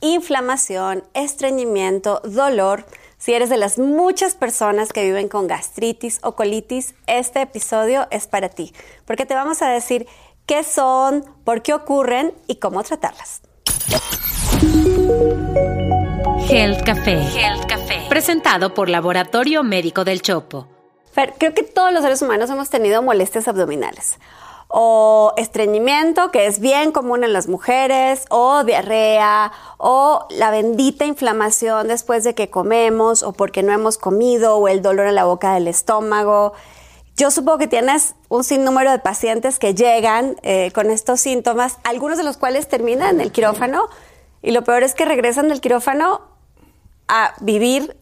inflamación, estreñimiento, dolor. Si eres de las muchas personas que viven con gastritis o colitis, este episodio es para ti, porque te vamos a decir qué son, por qué ocurren y cómo tratarlas. Health Café. Health Café. Presentado por Laboratorio Médico del Chopo. Fer, creo que todos los seres humanos hemos tenido molestias abdominales o estreñimiento, que es bien común en las mujeres, o diarrea, o la bendita inflamación después de que comemos, o porque no hemos comido, o el dolor en la boca del estómago. Yo supongo que tienes un sinnúmero de pacientes que llegan eh, con estos síntomas, algunos de los cuales terminan en el quirófano, y lo peor es que regresan del quirófano a vivir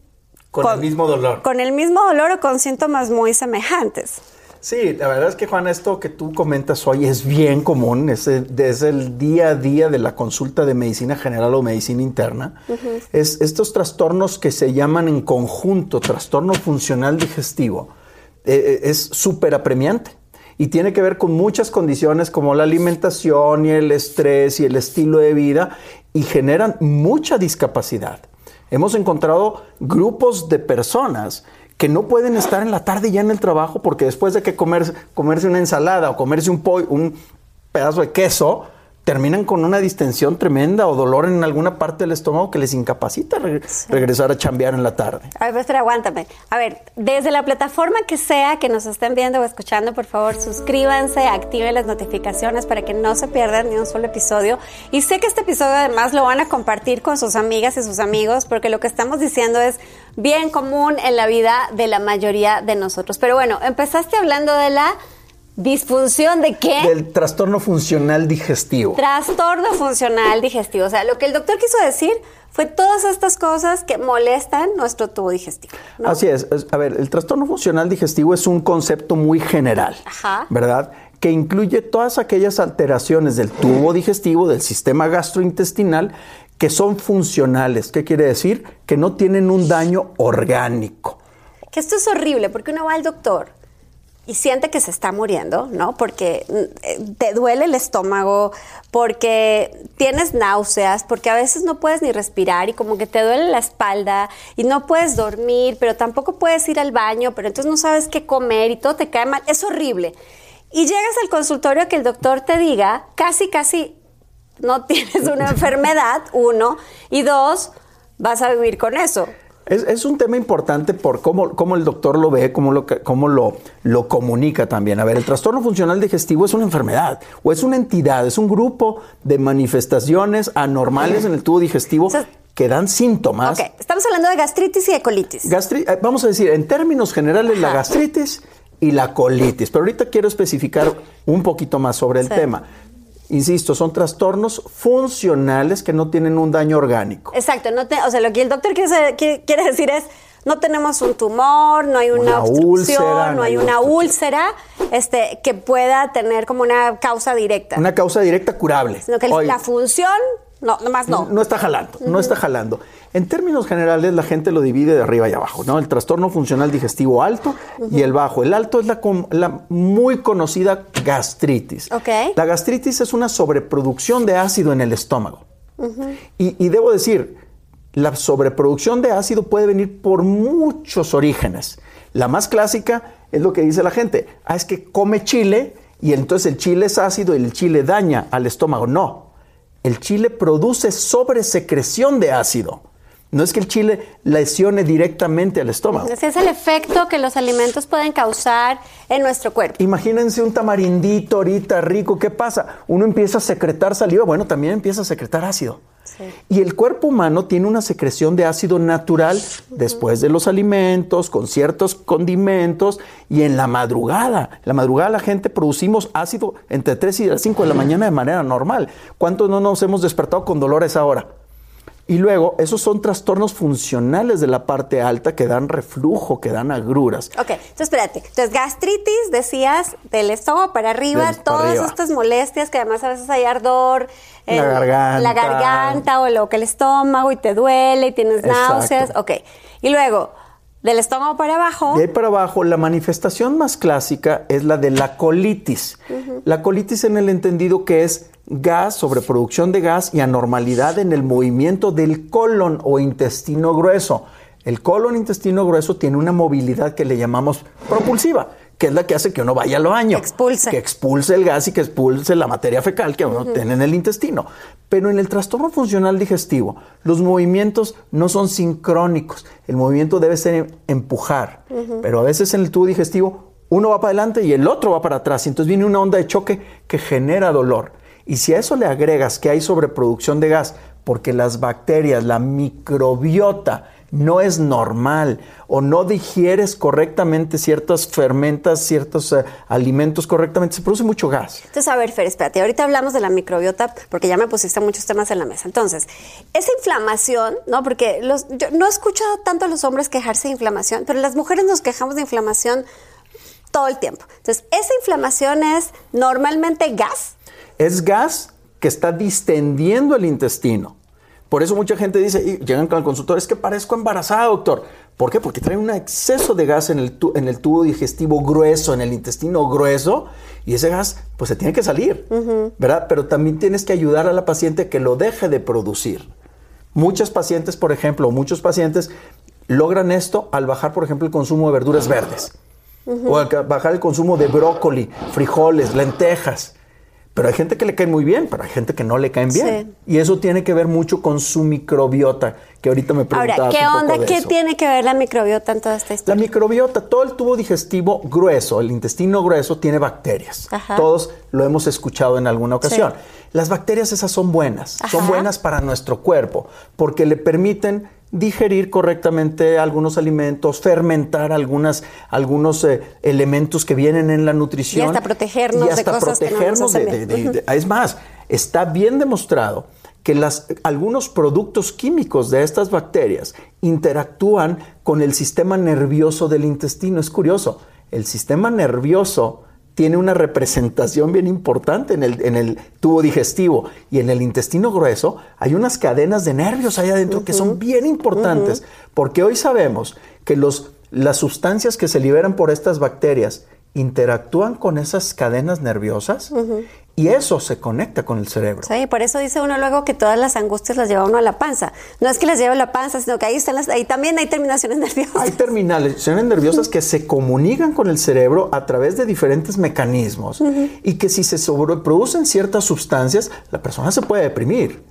con, el mismo dolor. Con el mismo dolor o con síntomas muy semejantes. Sí, la verdad es que Juan, esto que tú comentas hoy es bien común, es el, día a día de la consulta de medicina general o medicina interna. Es estos trastornos que se llaman en conjunto trastorno funcional digestivo. Eh, eh, es súper apremiante y tiene que ver con muchas condiciones como la alimentación y el estrés y el estilo de vida y generan mucha discapacidad. Hemos encontrado grupos de personas que no pueden estar en la tarde ya en el trabajo porque después de que comerse, comerse una ensalada o comerse un, un pedazo de queso, terminan con una distensión tremenda o dolor en alguna parte del estómago que les incapacita regresar a chambear en la tarde. A ver, pero aguántame. A ver, desde la plataforma que sea que nos estén viendo o escuchando, por favor, suscríbanse, activen las notificaciones para que no se pierdan ni un solo episodio. Y sé que este episodio además lo van a compartir con sus amigas y sus amigos, porque lo que estamos diciendo es bien común en la vida de la mayoría de nosotros. Pero bueno, empezaste hablando de la ¿Disfunción de qué? Del trastorno funcional digestivo. Trastorno funcional digestivo. O sea, lo que el doctor quiso decir fue todas estas cosas que molestan nuestro tubo digestivo. Así es. A ver, el trastorno funcional digestivo es un concepto muy general, ¿verdad? Que incluye todas aquellas alteraciones del tubo digestivo, del sistema gastrointestinal, que son funcionales. ¿Qué quiere decir? Que no tienen un daño orgánico. Que esto es horrible porque uno va al doctor y siente que se está muriendo, ¿no? Porque mm, te duele el estómago, porque tienes náuseas, porque a veces no puedes ni respirar y como que te duele la espalda y no puedes dormir, pero tampoco puedes ir al baño, pero entonces no sabes qué comer y todo te cae mal. Es horrible. Y llegas al consultorio a que el doctor te diga, casi, casi no tienes una enfermedad, uno, y dos, vas a vivir con eso. Es, un tema importante por cómo, cómo, el doctor lo ve, cómo, lo, cómo lo, lo comunica también. A ver, el trastorno funcional digestivo es una enfermedad o es una entidad, es un grupo de manifestaciones anormales en el tubo digestivo. que dan síntomas. Ok, estamos hablando de gastritis y de colitis. Eh, vamos a decir, en términos generales, la gastritis y la colitis. Pero ahorita quiero especificar un poquito más sobre el tema. Insisto, son trastornos funcionales que no tienen un daño orgánico. Exacto, no o sea, lo que el doctor quiere, decir es, no tenemos un tumor, no hay una, obstrucción, no hay, una úlcera este, que pueda tener como una causa directa. Una causa directa curable. Sino que la función no, nomás no. No está jalando, no está jalando. En términos generales, la gente lo divide de arriba y abajo, ¿no? El trastorno funcional digestivo alto y el bajo. El alto es la, la muy conocida gastritis. Okay. La gastritis es una sobreproducción de ácido en el estómago. y, y debo decir, la sobreproducción de ácido puede venir por muchos orígenes. La más clásica es lo que dice la gente. Ah, es que come chile y entonces el chile es ácido y el chile daña al estómago. No, el chile produce sobresecreción de ácido. No es que el chile lesione directamente al estómago. Ese es el efecto que los alimentos pueden causar en nuestro cuerpo. Imagínense un tamarindito ahorita rico. ¿Qué pasa? Uno empieza a secretar saliva, bueno, también empieza a secretar ácido. Y el cuerpo humano tiene una secreción de ácido natural después de los alimentos, con ciertos condimentos y en la madrugada. En la madrugada la gente producimos ácido entre 3 y las 5 de la mañana de manera normal. ¿Cuántos no nos hemos despertado con dolores ahora? Y luego, esos son trastornos funcionales de la parte alta que dan reflujo, que dan agruras. Ok, entonces espérate. Entonces, gastritis, decías, del estómago para arriba, todas estas molestias que además a veces hay ardor, la garganta. La garganta o lo que el estómago y te duele y tienes náuseas. Ok. Y luego, Del estómago para abajo. De ahí para abajo, la manifestación más clásica es la de la colitis. La colitis en el entendido que es gas, sobreproducción de gas y anormalidad en el movimiento del colon o intestino grueso. El colon intestino grueso tiene una movilidad que le llamamos propulsiva, que es la que hace que uno vaya al baño. Que expulse. Que expulse el gas y que expulse la materia fecal que uno tiene en el intestino. Pero en el trastorno funcional digestivo, los movimientos no son sincrónicos. El movimiento debe ser empujar. Pero a veces en el tubo digestivo, uno va para adelante y el otro va para atrás. Y entonces viene una onda de choque que genera dolor. Y si a eso le agregas que hay sobreproducción de gas, porque las bacterias, la microbiota, no es normal o no digieres correctamente ciertas fermentas, ciertos eh, alimentos correctamente, se produce mucho gas. Entonces, a ver, Fer, espérate, ahorita hablamos de la microbiota porque ya me pusiste muchos temas en la mesa. Entonces, esa inflamación, ¿no? Porque los, yo no he escuchado tanto a los hombres quejarse de inflamación, pero las mujeres nos quejamos de inflamación todo el tiempo. Entonces, esa inflamación es normalmente gas. Es gas que está distendiendo el intestino. Por eso mucha gente dice, y llegan con el consultor, es que parezco embarazada, doctor. ¿Por qué? Porque trae un exceso de gas en el, en el tubo digestivo grueso, en el intestino grueso, y ese gas pues se tiene que salir, ¿verdad? Pero también tienes que ayudar a la paciente que lo deje de producir. Muchas pacientes, por ejemplo, muchos pacientes logran esto al bajar, por ejemplo, el consumo de verduras verdes, o al bajar el consumo de brócoli, frijoles, lentejas. Pero hay gente que le cae muy bien, pero hay gente que no le caen bien. Y eso tiene que ver mucho con su microbiota, que ahorita me preguntabas Ahora, ¿qué un poco onda? de ¿Qué eso. tiene que ver la microbiota en toda esta La historia? microbiota, todo el tubo digestivo grueso, el intestino grueso, tiene bacterias. Ajá. Todos lo hemos escuchado en alguna ocasión. Sí. Las bacterias esas son buenas, Ajá. son buenas para nuestro cuerpo, porque le permiten digerir correctamente algunos alimentos, fermentar algunas, algunos eh, elementos que vienen en la nutrición. Y hasta protegernos Y de hasta cosas que no nos protegernos hacen de- de- bien. de- de- es más, está bien demostrado que las, algunos productos químicos de estas bacterias interactúan con el sistema nervioso del intestino. Es curioso, el sistema nervioso tiene una representación bien importante en el, en el tubo digestivo. Y en el intestino grueso hay unas cadenas de nervios allá adentro que son bien importantes porque hoy sabemos que los, las sustancias que se liberan por estas bacterias interactúan con esas cadenas nerviosas y eso se conecta con el cerebro. Sí, por eso dice uno luego que todas las angustias las lleva uno a la panza. No es que las lleve a la panza, sino que ahí están las, ahí también hay terminaciones nerviosas. Hay terminaciones nerviosas que se comunican con el cerebro a través de diferentes mecanismos y que si se sobreproducen ciertas sustancias, la persona se puede deprimir.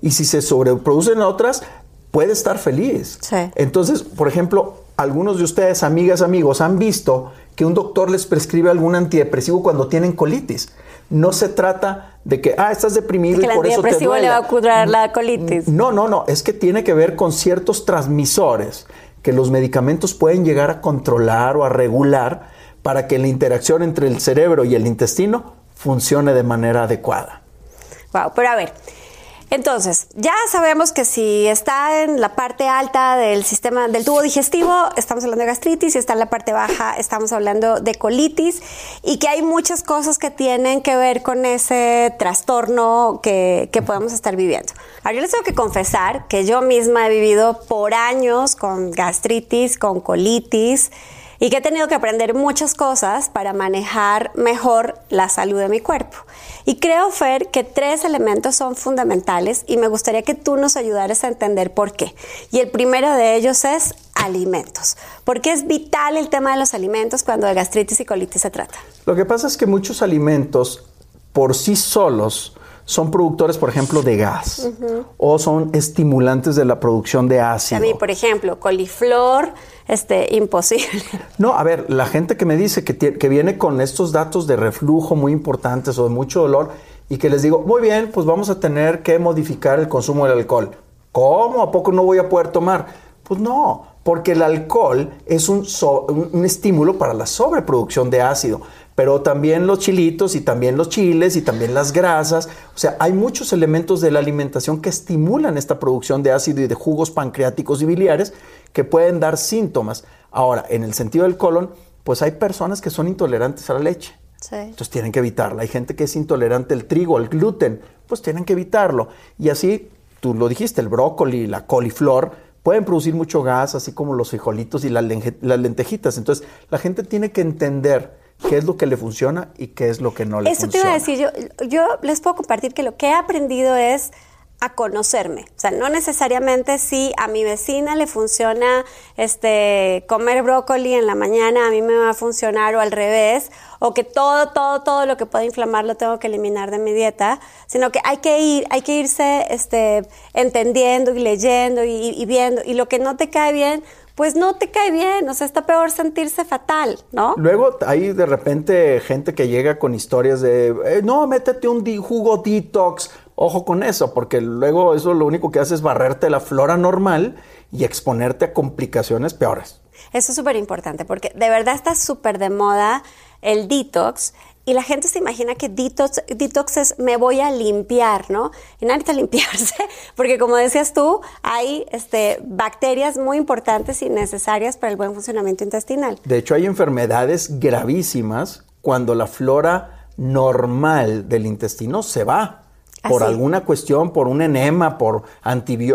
Y si se sobreproducen otras, puede estar feliz. Sí. Entonces, por ejemplo, algunos de ustedes, amigas, amigos, han visto que un doctor les prescribe algún antidepresivo cuando tienen colitis. No se trata de que, ah, estás deprimido que y por eso te antidepresivo le duele. va a curar la colitis. No, no, no, es que tiene que ver con ciertos transmisores que los medicamentos pueden llegar a controlar o a regular para que la interacción entre el cerebro y el intestino funcione de manera adecuada. Wow, pero a ver. Entonces, ya sabemos que si está en la parte alta del sistema del tubo digestivo, estamos hablando de gastritis, si está en la parte baja, estamos hablando de colitis y que hay muchas cosas que tienen que ver con ese trastorno que, que podemos estar viviendo. Ahora, yo les tengo que confesar que yo misma he vivido por años con gastritis, con colitis y que he tenido que aprender muchas cosas para manejar mejor la salud de mi cuerpo. Y creo, Fer, que tres elementos son fundamentales y me gustaría que tú nos ayudaras a entender por qué. Y el primero de ellos es alimentos, porque es vital el tema de los alimentos cuando de gastritis y colitis se trata. Lo que pasa es que muchos alimentos por sí solos son productores, por ejemplo, de gas o son estimulantes de la producción de ácido. A mí, por ejemplo, coliflor, este, imposible. No, a ver, la gente que me dice que, que viene con estos datos de reflujo muy importantes o de mucho dolor y que les digo, muy bien, pues vamos a tener que modificar el consumo del alcohol. ¿Cómo? ¿A poco no voy a poder tomar? Pues no, porque el alcohol es un, so- un- un estímulo para la sobreproducción de ácido, pero también los chilitos y también los chiles y también las grasas. O sea, hay muchos elementos de la alimentación que estimulan esta producción de ácido y de jugos pancreáticos y biliares que pueden dar síntomas. Ahora, en el sentido del colon, pues hay personas que son intolerantes a la leche. Sí. Entonces tienen que evitarla. Hay gente que es intolerante al trigo, al gluten, pues tienen que evitarlo. Y así, tú lo dijiste, el brócoli, la coliflor, pueden producir mucho gas, así como los frijolitos y las, lentejitas. Entonces, la gente tiene que entender qué es lo que le funciona y qué es lo que no le funciona. Eso te iba a decir, yo, yo les puedo compartir que lo que he aprendido es a conocerme. O sea, no necesariamente si a mi vecina le funciona este comer brócoli en la mañana, a mí me va a funcionar o al revés, o que todo, todo, todo lo que pueda inflamar lo tengo que eliminar de mi dieta, sino que hay que ir, hay que irse este, entendiendo y leyendo y, viendo. Y lo que no te cae bien, pues no te cae bien, o sea, está peor sentirse fatal, ¿no? Luego hay de repente gente que llega con historias de, eh, no, métete un jugo detox, Ojo con eso, porque luego eso lo único que hace es barrerte la flora normal y exponerte a complicaciones peores. Eso es súper importante, porque de verdad está súper de moda el detox y la gente se imagina que detox, detox es me voy a limpiar, ¿no? Y nadie necesita limpiarse, porque como decías tú, hay este, bacterias muy importantes y necesarias para el buen funcionamiento intestinal. De hecho, hay enfermedades gravísimas cuando la flora normal del intestino se va por alguna cuestión, por un enema, por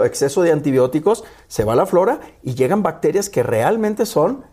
exceso de antibióticos, se va la flora y llegan bacterias que realmente son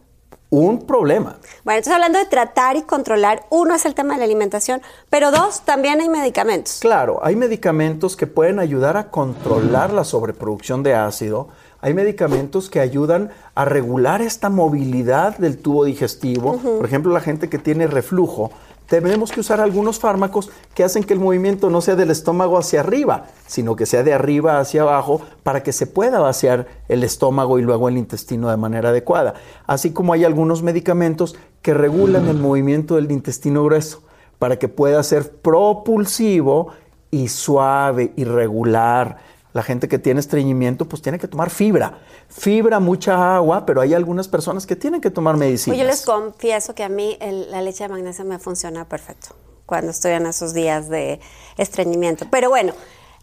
un problema. Bueno, entonces hablando de tratar y controlar, uno es el tema de la alimentación, pero dos, también hay medicamentos. Claro, hay medicamentos que pueden ayudar a controlar la sobreproducción de ácido, hay medicamentos que ayudan a regular esta movilidad del tubo digestivo. Por ejemplo, la gente que tiene reflujo tenemos que usar algunos fármacos que hacen que el movimiento no sea del estómago hacia arriba, sino que sea de arriba hacia abajo para que se pueda vaciar el estómago y luego el intestino de manera adecuada. Así como hay algunos medicamentos que regulan el movimiento del intestino grueso para que pueda ser propulsivo y suave y regular la gente que tiene estreñimiento, pues tiene que tomar fibra. Fibra, mucha agua, pero hay algunas personas que tienen que tomar medicina. Yo les confieso que a mí la leche de magnesia me funciona perfecto cuando estoy en esos días de estreñimiento. Pero bueno,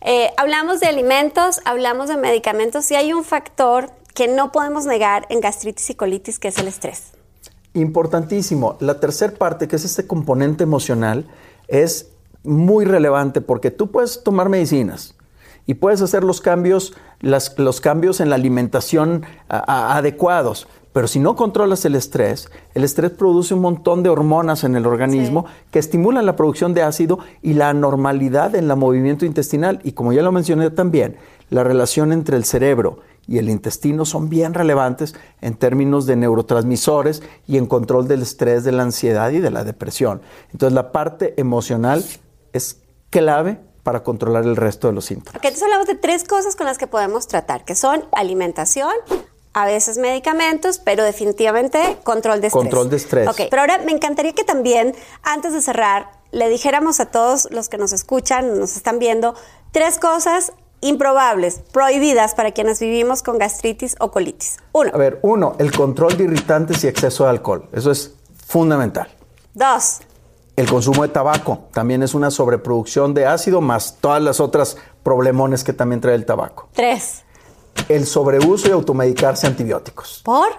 eh, hablamos de alimentos, hablamos de medicamentos y hay un factor que no podemos negar en gastritis y colitis, que es el estrés. Importantísimo. La tercera parte, que es este componente emocional, es muy relevante porque tú puedes tomar medicinas, y puedes hacer los cambios, los cambios en la alimentación adecuados. Pero si no controlas el estrés, el estrés produce un montón de hormonas en el organismo que estimulan la producción de ácido y la anormalidad en el movimiento intestinal. Y como ya lo mencioné también, la relación entre el cerebro y el intestino son bien relevantes en términos de neurotransmisores y en control del estrés, de la ansiedad y de la depresión. Entonces la parte emocional es clave para controlar el resto de los síntomas. Ok, entonces hablamos de tres cosas con las que podemos tratar, que son alimentación, a veces medicamentos, pero definitivamente control de estrés. Control de estrés. Ok, pero ahora me encantaría que también, antes de cerrar, le dijéramos a todos los que nos escuchan, nos están viendo, tres cosas improbables, prohibidas para quienes vivimos con gastritis o colitis. Uno. A ver, uno, el control de irritantes y exceso de alcohol. Eso es fundamental. Dos. El consumo de tabaco también es una sobreproducción de ácido más todas las otras problemones que también trae el tabaco. Tres. El sobreuso y automedicarse antibióticos. ¿Por?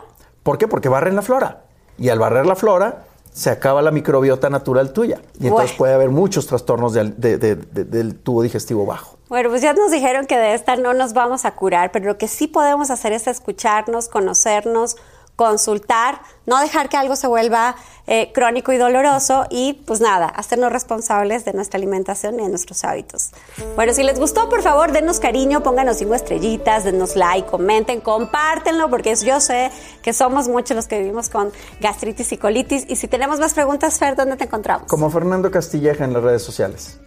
¿Por qué? Porque barren la flora. Y al barrer la flora, se acaba la microbiota natural tuya. Y entonces puede haber muchos trastornos del tubo digestivo bajo. Bueno, pues ya nos dijeron que de esta no nos vamos a curar, pero lo que sí podemos hacer es escucharnos, conocernos, consultar, no dejar que algo se vuelva eh, crónico y doloroso y pues nada, hacernos responsables de nuestra alimentación y de nuestros hábitos. Bueno, si les gustó, por favor, denos cariño, pónganos cinco estrellitas, denos like, comenten, compártenlo, porque yo sé que somos muchos los que vivimos con gastritis y colitis. Y si tenemos más preguntas, Fer, ¿dónde te encontramos? Como Fernando Castilleja en las redes sociales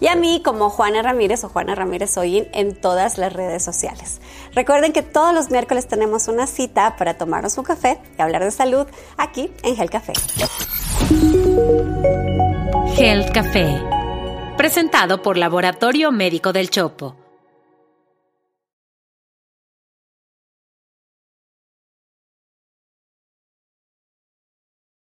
y a mí como Juana Ramírez o Juana Ramírez Oyin en todas las redes sociales. Recuerden que todos los miércoles tenemos una cita para tomarnos un café y hablar de salud aquí en Gel Café. Gel Café, presentado por Laboratorio Médico del Chopo.